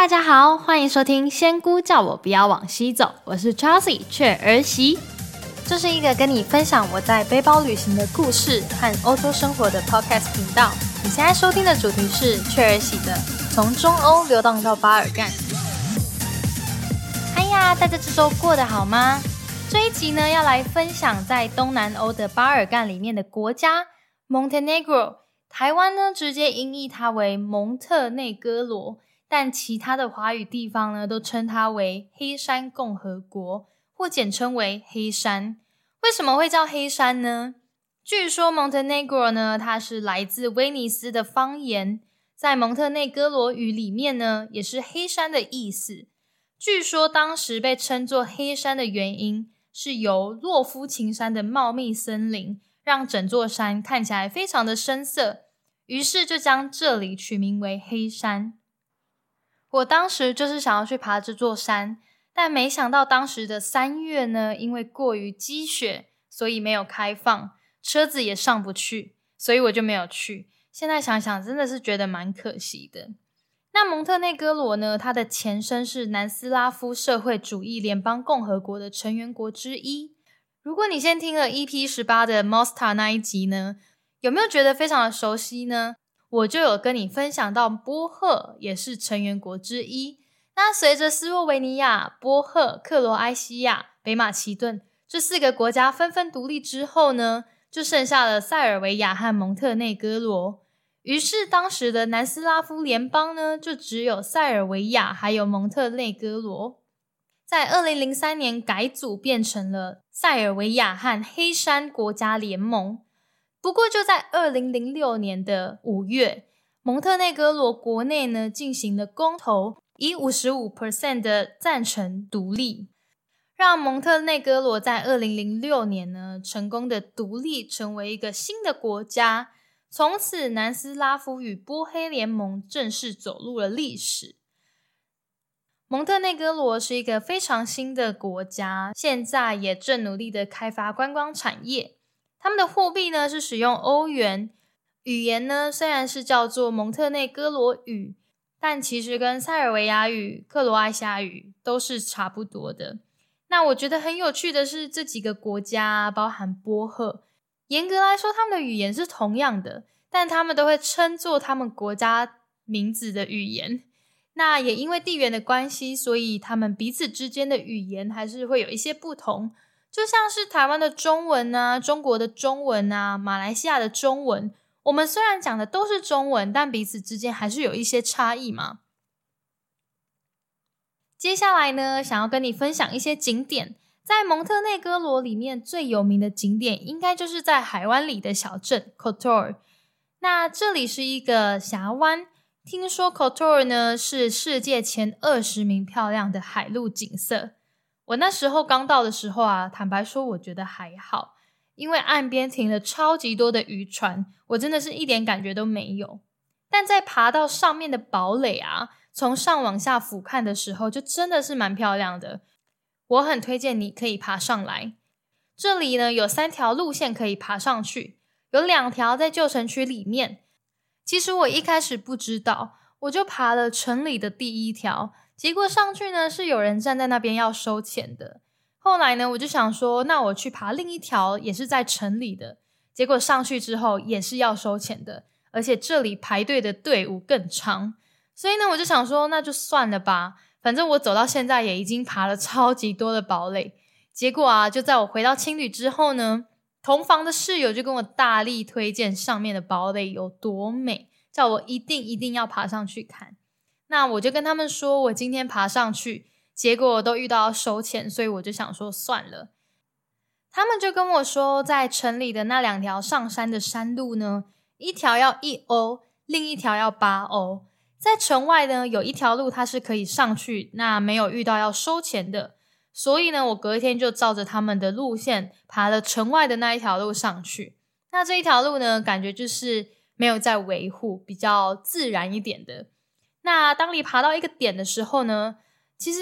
大家好，欢迎收听《仙姑叫我不要往西走》，我是 Chelsea 雀儿媳。这是一个跟你分享我在背包旅行的故事和欧洲生活的 podcast 频道。你现在收听的主题是雀儿媳的《从中欧流荡到巴尔干》。哎呀，大家这周过得好吗？这一集呢，要来分享在东南欧的巴尔干里面的国家 Montenegro。台湾呢，直接音译它为蒙特内哥罗。但其他的华语地方呢，都称它为黑山共和国，或简称为黑山。为什么会叫黑山呢？据说 Montenegro 呢，它是来自威尼斯的方言，在蒙特内哥罗语里面呢，也是黑山的意思。据说当时被称作黑山的原因，是由洛夫琴山的茂密森林，让整座山看起来非常的深色，于是就将这里取名为黑山。我当时就是想要去爬这座山，但没想到当时的三月呢，因为过于积雪，所以没有开放，车子也上不去，所以我就没有去。现在想想，真的是觉得蛮可惜的。那蒙特内哥罗呢？它的前身是南斯拉夫社会主义联邦共和国的成员国之一。如果你先听了 EP 十八的 Mosta 那一集呢，有没有觉得非常的熟悉呢？我就有跟你分享到，波赫也是成员国之一。那随着斯洛维尼亚、波赫、克罗埃西亚、北马其顿这四个国家纷纷独立之后呢，就剩下了塞尔维亚和蒙特内哥罗。于是当时的南斯拉夫联邦呢，就只有塞尔维亚还有蒙特内哥罗。在二零零三年改组，变成了塞尔维亚和黑山国家联盟。不过，就在二零零六年的五月，蒙特内哥罗国内呢进行了公投，以五十五 percent 的赞成独立，让蒙特内哥罗在二零零六年呢成功的独立，成为一个新的国家。从此，南斯拉夫与波黑联盟正式走入了历史。蒙特内哥罗是一个非常新的国家，现在也正努力的开发观光产业。他们的货币呢是使用欧元，语言呢虽然是叫做蒙特内哥罗语，但其实跟塞尔维亚语、克罗埃西亚语都是差不多的。那我觉得很有趣的是，这几个国家包含波赫，严格来说他们的语言是同样的，但他们都会称作他们国家名字的语言。那也因为地缘的关系，所以他们彼此之间的语言还是会有一些不同。就像是台湾的中文啊，中国的中文啊，马来西亚的中文，我们虽然讲的都是中文，但彼此之间还是有一些差异嘛。接下来呢，想要跟你分享一些景点，在蒙特内哥罗里面最有名的景点，应该就是在海湾里的小镇 Kotor。那这里是一个峡湾，听说 Kotor 呢是世界前二十名漂亮的海陆景色。我那时候刚到的时候啊，坦白说，我觉得还好，因为岸边停了超级多的渔船，我真的是一点感觉都没有。但在爬到上面的堡垒啊，从上往下俯瞰的时候，就真的是蛮漂亮的。我很推荐你可以爬上来。这里呢有三条路线可以爬上去，有两条在旧城区里面。其实我一开始不知道，我就爬了城里的第一条。结果上去呢，是有人站在那边要收钱的。后来呢，我就想说，那我去爬另一条，也是在城里的。结果上去之后，也是要收钱的，而且这里排队的队伍更长。所以呢，我就想说，那就算了吧。反正我走到现在也已经爬了超级多的堡垒。结果啊，就在我回到青旅之后呢，同房的室友就跟我大力推荐上面的堡垒有多美，叫我一定一定要爬上去看。那我就跟他们说，我今天爬上去，结果都遇到要收钱，所以我就想说算了。他们就跟我说，在城里的那两条上山的山路呢，一条要一欧，另一条要八欧。在城外呢，有一条路它是可以上去，那没有遇到要收钱的。所以呢，我隔一天就照着他们的路线爬了城外的那一条路上去。那这一条路呢，感觉就是没有在维护，比较自然一点的。那当你爬到一个点的时候呢，其实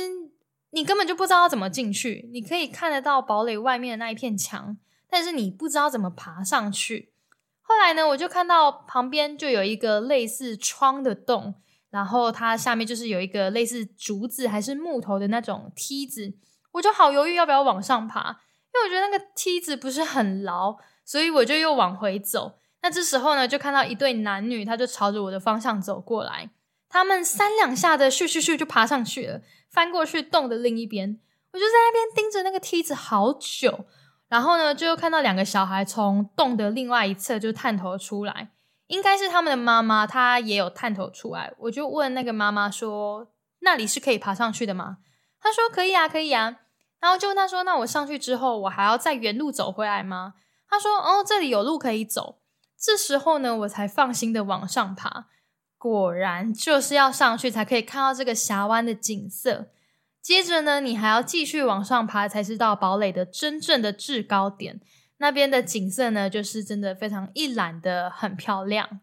你根本就不知道要怎么进去。你可以看得到堡垒外面的那一片墙，但是你不知道怎么爬上去。后来呢，我就看到旁边就有一个类似窗的洞，然后它下面就是有一个类似竹子还是木头的那种梯子，我就好犹豫要不要往上爬，因为我觉得那个梯子不是很牢，所以我就又往回走。那这时候呢，就看到一对男女，他就朝着我的方向走过来。他们三两下的咻咻咻就爬上去了，翻过去洞的另一边。我就在那边盯着那个梯子好久，然后呢，就看到两个小孩从洞的另外一侧就探头出来，应该是他们的妈妈，她也有探头出来。我就问那个妈妈说：“那里是可以爬上去的吗？”她说：“可以啊，可以啊。”然后就问她说：“那我上去之后，我还要再原路走回来吗？”她说：“哦，这里有路可以走。”这时候呢，我才放心的往上爬。果然就是要上去才可以看到这个峡湾的景色。接着呢，你还要继续往上爬，才知道堡垒的真正的制高点。那边的景色呢，就是真的非常一览的，很漂亮。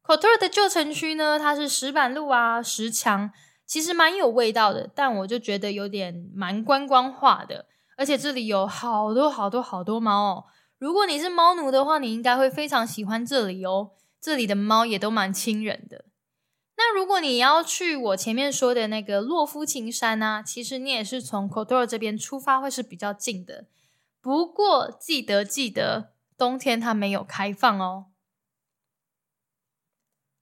科托尔的旧城区呢，它是石板路啊，石墙，其实蛮有味道的，但我就觉得有点蛮观光化的。而且这里有好多好多好多猫哦。如果你是猫奴的话，你应该会非常喜欢这里哦。这里的猫也都蛮亲人的。那如果你要去我前面说的那个洛夫琴山呢，其实你也是从 c o t o r 这边出发，会是比较近的。不过记得记得，冬天它没有开放哦。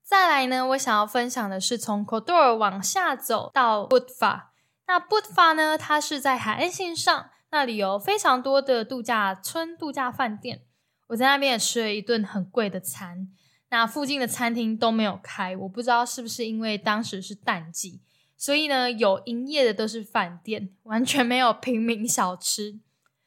再来呢，我想要分享的是从 c o t o r 往下走到 Budva。那 Budva 呢，它是在海岸线上。那里有非常多的度假村、度假饭店，我在那边也吃了一顿很贵的餐。那附近的餐厅都没有开，我不知道是不是因为当时是淡季，所以呢，有营业的都是饭店，完全没有平民小吃。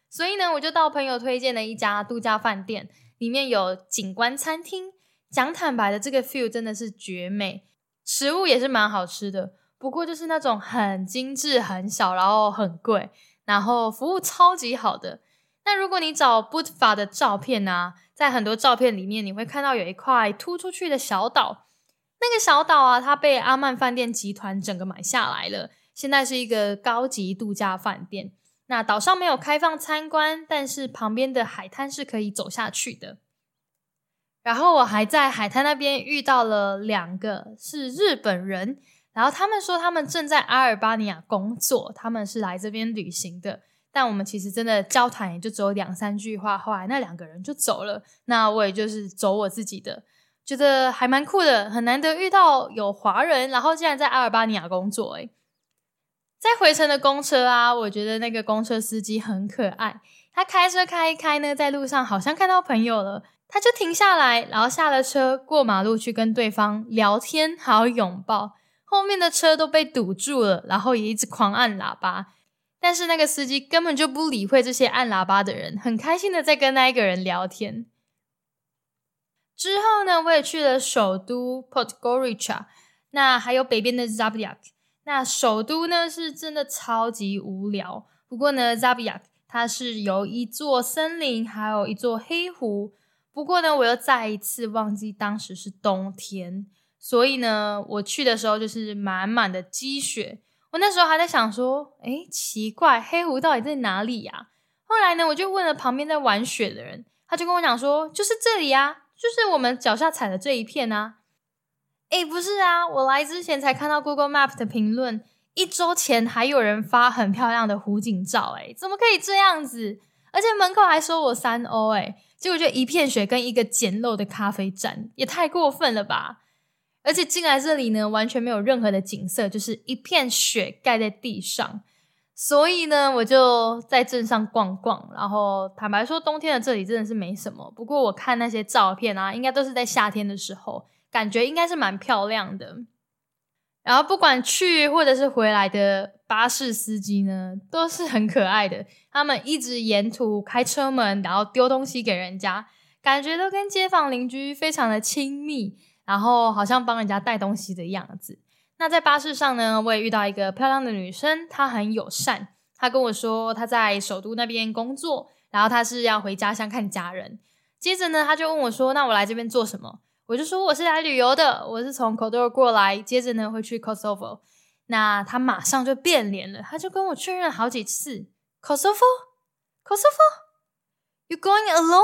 所以呢，我就到朋友推荐的一家度假饭店，里面有景观餐厅。讲坦白的，这个 feel 真的是绝美，食物也是蛮好吃的，不过就是那种很精致、很小，然后很贵。然后服务超级好的。那如果你找 Budva 的照片啊，在很多照片里面，你会看到有一块突出去的小岛。那个小岛啊，它被阿曼饭店集团整个买下来了，现在是一个高级度假饭店。那岛上没有开放参观，但是旁边的海滩是可以走下去的。然后我还在海滩那边遇到了两个是日本人。然后他们说他们正在阿尔巴尼亚工作，他们是来这边旅行的。但我们其实真的交谈也就只有两三句话，后来那两个人就走了。那我也就是走我自己的，觉得还蛮酷的，很难得遇到有华人，然后竟然在阿尔巴尼亚工作。诶在回程的公车啊，我觉得那个公车司机很可爱，他开车开一开呢，在路上好像看到朋友了，他就停下来，然后下了车，过马路去跟对方聊天，还有拥抱。后面的车都被堵住了，然后也一直狂按喇叭，但是那个司机根本就不理会这些按喇叭的人，很开心的在跟那一个人聊天。之后呢，我也去了首都 Podgorica，那还有北边的 Zabyak。那首都呢是真的超级无聊，不过呢，Zabyak 它是由一座森林，还有一座黑湖。不过呢，我又再一次忘记当时是冬天。所以呢，我去的时候就是满满的积雪。我那时候还在想说，哎，奇怪，黑湖到底在哪里呀？后来呢，我就问了旁边在玩雪的人，他就跟我讲说，就是这里呀，就是我们脚下踩的这一片啊。哎，不是啊，我来之前才看到 Google Map 的评论，一周前还有人发很漂亮的湖景照，哎，怎么可以这样子？而且门口还收我三欧，哎，结果就一片雪跟一个简陋的咖啡站，也太过分了吧！而且进来这里呢，完全没有任何的景色，就是一片雪盖在地上。所以呢，我就在镇上逛逛。然后坦白说，冬天的这里真的是没什么。不过我看那些照片啊，应该都是在夏天的时候，感觉应该是蛮漂亮的。然后不管去或者是回来的巴士司机呢，都是很可爱的。他们一直沿途开车门，然后丢东西给人家，感觉都跟街坊邻居非常的亲密。然后好像帮人家带东西的样子。那在巴士上呢，我也遇到一个漂亮的女生，她很友善。她跟我说她在首都那边工作，然后她是要回家乡看家人。接着呢，她就问我说：“那我来这边做什么？”我就说：“我是来旅游的，我是从 k o d o r 过来。”接着呢，会去 Kosovo。那她马上就变脸了，她就跟我确认好几次：“Kosovo，Kosovo，you going alone？”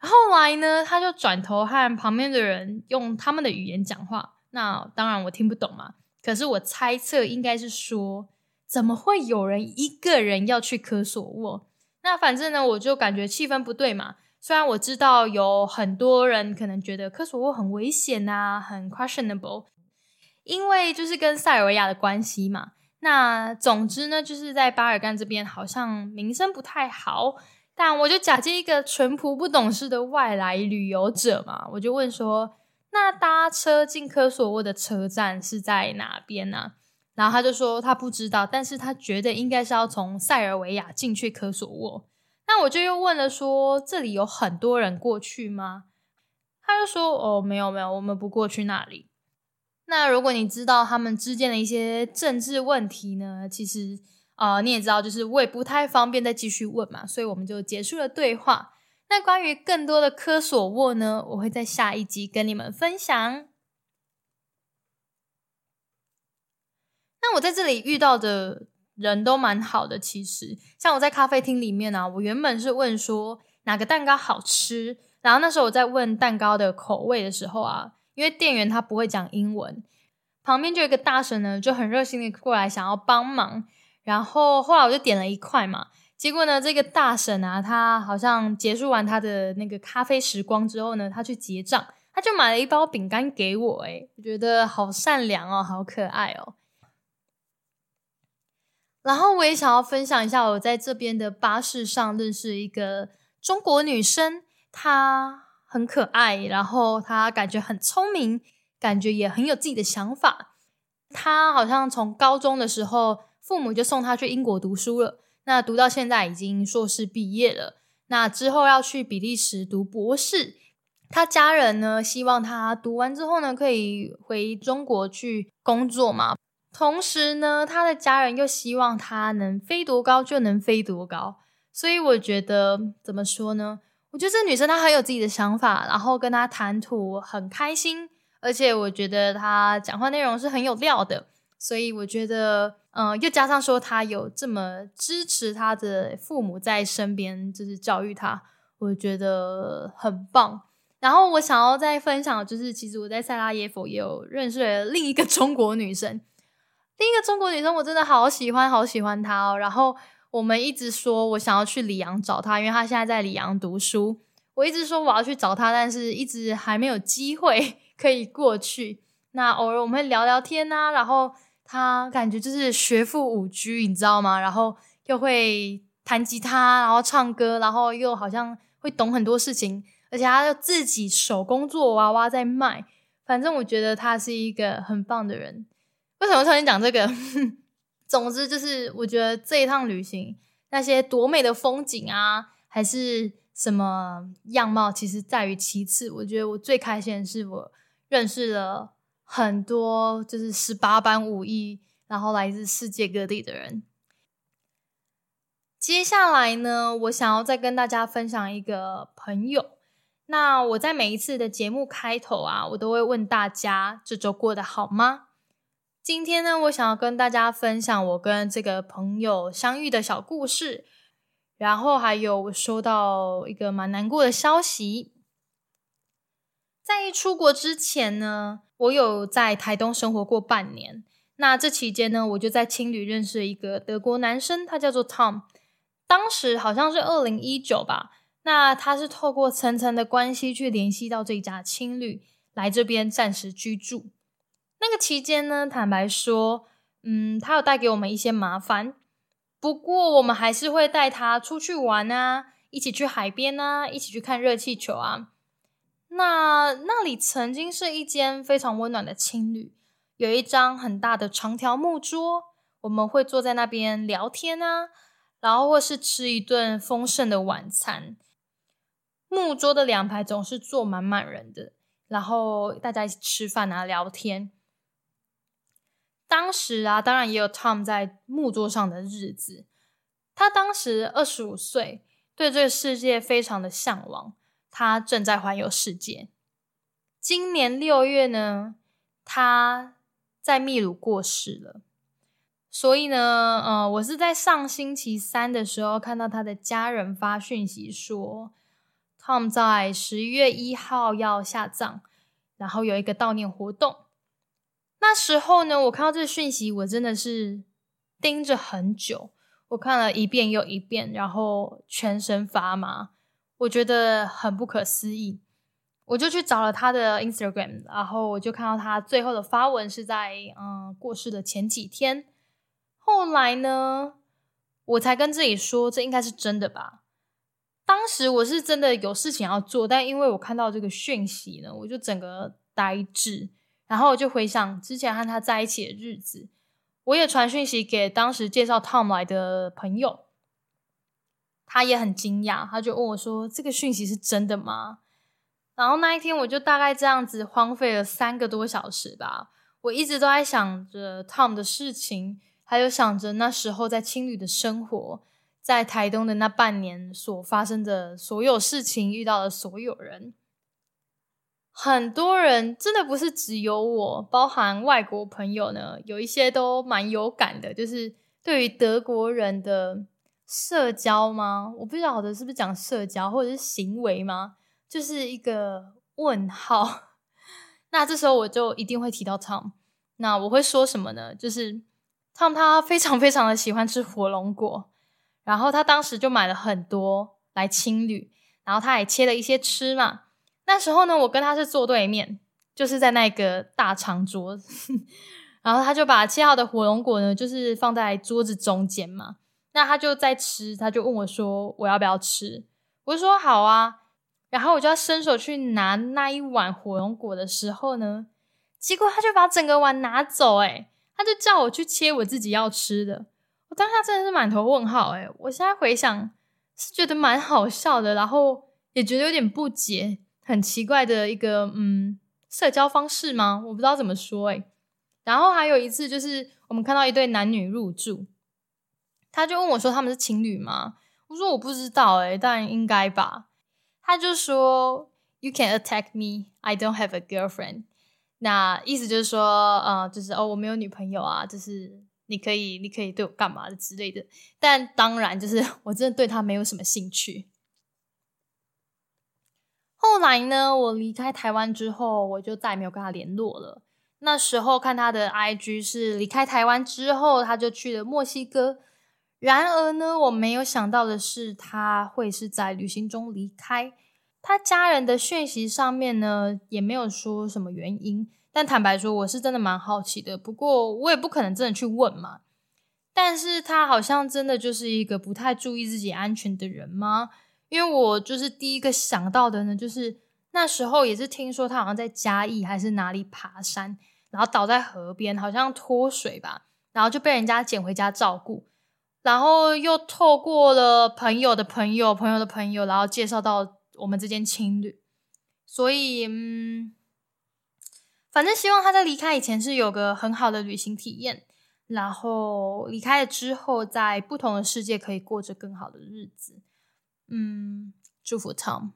后来呢，他就转头和旁边的人用他们的语言讲话。那当然我听不懂嘛，可是我猜测应该是说，怎么会有人一个人要去科索沃？那反正呢，我就感觉气氛不对嘛。虽然我知道有很多人可能觉得科索沃很危险啊，很 questionable，因为就是跟塞尔维亚的关系嘛。那总之呢，就是在巴尔干这边好像名声不太好。但我就假借一个淳朴不懂事的外来旅游者嘛，我就问说：“那搭车进科索沃的车站是在哪边呢？”然后他就说他不知道，但是他觉得应该是要从塞尔维亚进去科索沃。那我就又问了说：“这里有很多人过去吗？”他就说：“哦，没有没有，我们不过去那里。”那如果你知道他们之间的一些政治问题呢，其实。啊，你也知道，就是我也不太方便再继续问嘛，所以我们就结束了对话。那关于更多的科索沃呢，我会在下一集跟你们分享。那我在这里遇到的人都蛮好的，其实像我在咖啡厅里面呢，我原本是问说哪个蛋糕好吃，然后那时候我在问蛋糕的口味的时候啊，因为店员他不会讲英文，旁边就有一个大神呢，就很热心的过来想要帮忙。然后后来我就点了一块嘛，结果呢，这个大婶啊，她好像结束完她的那个咖啡时光之后呢，她去结账，她就买了一包饼干给我，诶我觉得好善良哦，好可爱哦。然后我也想要分享一下，我在这边的巴士上认识一个中国女生，她很可爱，然后她感觉很聪明，感觉也很有自己的想法。她好像从高中的时候。父母就送他去英国读书了，那读到现在已经硕士毕业了。那之后要去比利时读博士，他家人呢希望他读完之后呢可以回中国去工作嘛。同时呢，他的家人又希望他能飞多高就能飞多高。所以我觉得怎么说呢？我觉得这女生她很有自己的想法，然后跟她谈吐很开心，而且我觉得她讲话内容是很有料的。所以我觉得。嗯，又加上说他有这么支持他的父母在身边，就是教育他，我觉得很棒。然后我想要再分享，就是其实我在塞拉耶夫也有认识了另一个中国女生，另一个中国女生，我真的好喜欢，好喜欢她哦。然后我们一直说我想要去里昂找她，因为她现在在里昂读书。我一直说我要去找她，但是一直还没有机会 可以过去。那偶尔我们会聊聊天啊，然后。他感觉就是学富五车，你知道吗？然后又会弹吉他，然后唱歌，然后又好像会懂很多事情，而且他又自己手工做娃娃在卖。反正我觉得他是一个很棒的人。为什么突然讲这个？总之就是，我觉得这一趟旅行那些多美的风景啊，还是什么样貌，其实在于其次。我觉得我最开心的是我认识了。很多就是十八般武艺，然后来自世界各地的人。接下来呢，我想要再跟大家分享一个朋友。那我在每一次的节目开头啊，我都会问大家这周过得好吗？今天呢，我想要跟大家分享我跟这个朋友相遇的小故事，然后还有我收到一个蛮难过的消息。在出国之前呢。我有在台东生活过半年，那这期间呢，我就在青旅认识了一个德国男生，他叫做 Tom。当时好像是二零一九吧，那他是透过层层的关系去联系到这家青旅，来这边暂时居住。那个期间呢，坦白说，嗯，他有带给我们一些麻烦，不过我们还是会带他出去玩啊，一起去海边啊，一起去看热气球啊。那那里曾经是一间非常温暖的青旅，有一张很大的长条木桌，我们会坐在那边聊天啊，然后或是吃一顿丰盛的晚餐。木桌的两排总是坐满满人的，然后大家一起吃饭啊，聊天。当时啊，当然也有 Tom 在木桌上的日子。他当时二十五岁，对这个世界非常的向往。他正在环游世界。今年六月呢，他在秘鲁过世了。所以呢，呃，我是在上星期三的时候看到他的家人发讯息说 Tom 在十一月一号要下葬，然后有一个悼念活动。那时候呢，我看到这个讯息，我真的是盯着很久，我看了一遍又一遍，然后全身发麻，我觉得很不可思议。我就去找了他的 Instagram，然后我就看到他最后的发文是在嗯过世的前几天。后来呢，我才跟自己说，这应该是真的吧。当时我是真的有事情要做，但因为我看到这个讯息呢，我就整个呆滞。然后我就回想之前和他在一起的日子，我也传讯息给当时介绍 Tom 来的朋友，他也很惊讶，他就问我说：“这个讯息是真的吗？”然后那一天我就大概这样子荒废了三个多小时吧，我一直都在想着 Tom 的事情，还有想着那时候在青旅的生活，在台东的那半年所发生的所有事情，遇到的所有人。很多人真的不是只有我，包含外国朋友呢，有一些都蛮有感的，就是对于德国人的社交吗？我不晓得是不是讲社交或者是行为吗？就是一个问号。那这时候我就一定会提到 Tom。那我会说什么呢？就是 Tom 他非常非常的喜欢吃火龙果，然后他当时就买了很多来青旅，然后他也切了一些吃嘛。那时候呢，我跟他是坐对面，就是在那个大长桌，然后他就把切好的火龙果呢，就是放在桌子中间嘛。那他就在吃，他就问我说：“我要不要吃？”我就说：“好啊。”然后我就要伸手去拿那一碗火龙果的时候呢，结果他就把整个碗拿走，诶他就叫我去切我自己要吃的。我当下真的是满头问号，诶我现在回想是觉得蛮好笑的，然后也觉得有点不解。很奇怪的一个嗯社交方式吗？我不知道怎么说诶。然后还有一次就是我们看到一对男女入住，他就问我说他们是情侣吗？我说我不知道诶，但应该吧。他就说 You can attack me, I don't have a girlfriend。那意思就是说呃就是哦我没有女朋友啊，就是你可以你可以对我干嘛的之类的。但当然就是 我真的对他没有什么兴趣。后来呢，我离开台湾之后，我就再也没有跟他联络了。那时候看他的 IG 是离开台湾之后，他就去了墨西哥。然而呢，我没有想到的是，他会是在旅行中离开。他家人的讯息上面呢，也没有说什么原因。但坦白说，我是真的蛮好奇的。不过我也不可能真的去问嘛。但是他好像真的就是一个不太注意自己安全的人吗？因为我就是第一个想到的呢，就是那时候也是听说他好像在嘉义还是哪里爬山，然后倒在河边，好像脱水吧，然后就被人家捡回家照顾，然后又透过了朋友的朋友、朋友的朋友，然后介绍到我们这间情侣，所以嗯，反正希望他在离开以前是有个很好的旅行体验，然后离开了之后，在不同的世界可以过着更好的日子。嗯，祝福 Tom。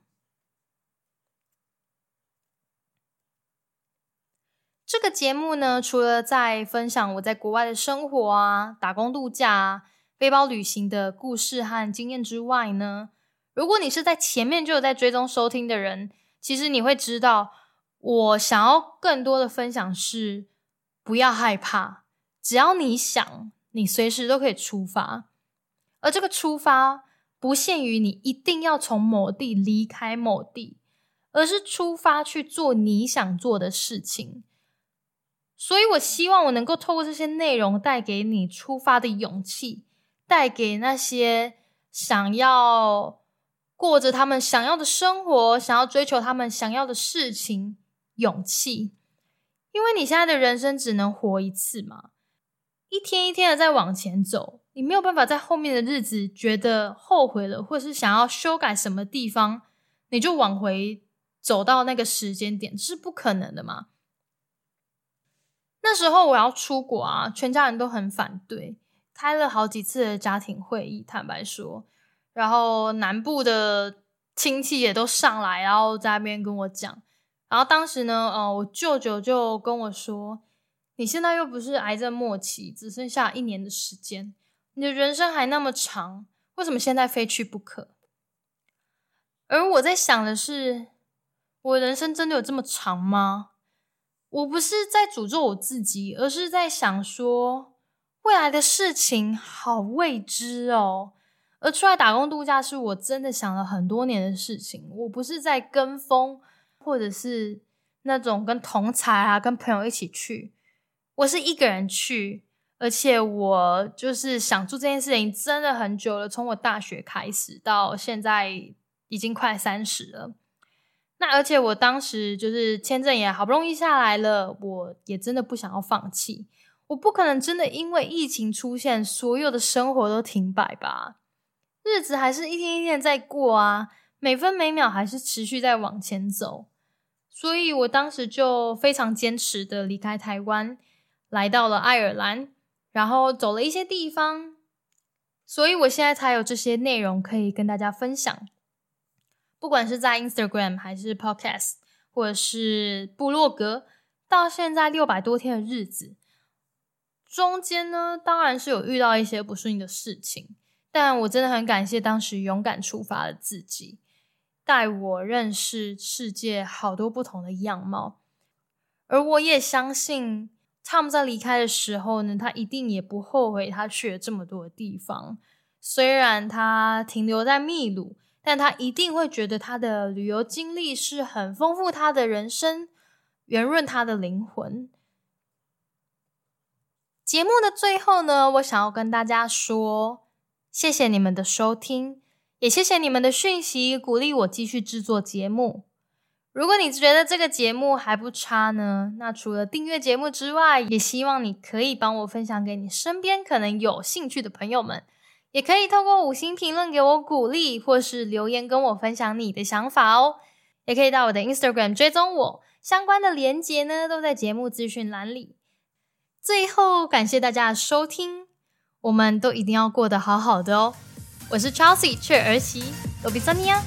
这个节目呢，除了在分享我在国外的生活啊、打工度假、啊、背包旅行的故事和经验之外呢，如果你是在前面就有在追踪收听的人，其实你会知道，我想要更多的分享是不要害怕，只要你想，你随时都可以出发，而这个出发。不限于你一定要从某地离开某地，而是出发去做你想做的事情。所以，我希望我能够透过这些内容，带给你出发的勇气，带给那些想要过着他们想要的生活、想要追求他们想要的事情勇气。因为你现在的人生只能活一次嘛，一天一天的在往前走。你没有办法在后面的日子觉得后悔了，或是想要修改什么地方，你就往回走到那个时间点，这是不可能的嘛？那时候我要出国啊，全家人都很反对，开了好几次的家庭会议，坦白说，然后南部的亲戚也都上来，然后在那边跟我讲，然后当时呢，呃，我舅舅就跟我说：“你现在又不是癌症末期，只剩下一年的时间。”你的人生还那么长，为什么现在非去不可？而我在想的是，我人生真的有这么长吗？我不是在诅咒我自己，而是在想说，未来的事情好未知哦。而出来打工度假是我真的想了很多年的事情。我不是在跟风，或者是那种跟同才啊、跟朋友一起去，我是一个人去。而且我就是想做这件事情真的很久了，从我大学开始到现在已经快三十了。那而且我当时就是签证也好不容易下来了，我也真的不想要放弃。我不可能真的因为疫情出现，所有的生活都停摆吧？日子还是一天一天在过啊，每分每秒还是持续在往前走。所以我当时就非常坚持的离开台湾，来到了爱尔兰，然后走了一些地方。所以我现在才有这些内容可以跟大家分享。不管是在 Instagram 还是 Podcast，或者是部落格，到现在六百多天的日子，中间呢，当然是有遇到一些不顺的事情，但我真的很感谢当时勇敢出发的自己，带我认识世界好多不同的样貌。而我也相信，Tom 在离开的时候呢，他一定也不后悔他去了这么多的地方，虽然他停留在秘鲁。但他一定会觉得他的旅游经历是很丰富他的人生，圆润他的灵魂。节目的最后呢，我想要跟大家说，谢谢你们的收听，也谢谢你们的讯息，鼓励我继续制作节目。如果你觉得这个节目还不差呢，那除了订阅节目之外，也希望你可以帮我分享给你身边可能有兴趣的朋友们。也可以透过五星评论给我鼓励，或是留言跟我分享你的想法哦。也可以到我的 Instagram 追踪我，相关的连接呢都在节目资讯栏里。最后，感谢大家收听，我们都一定要过得好好的哦。我是 Chelsea 雀儿媳，罗比桑尼亚。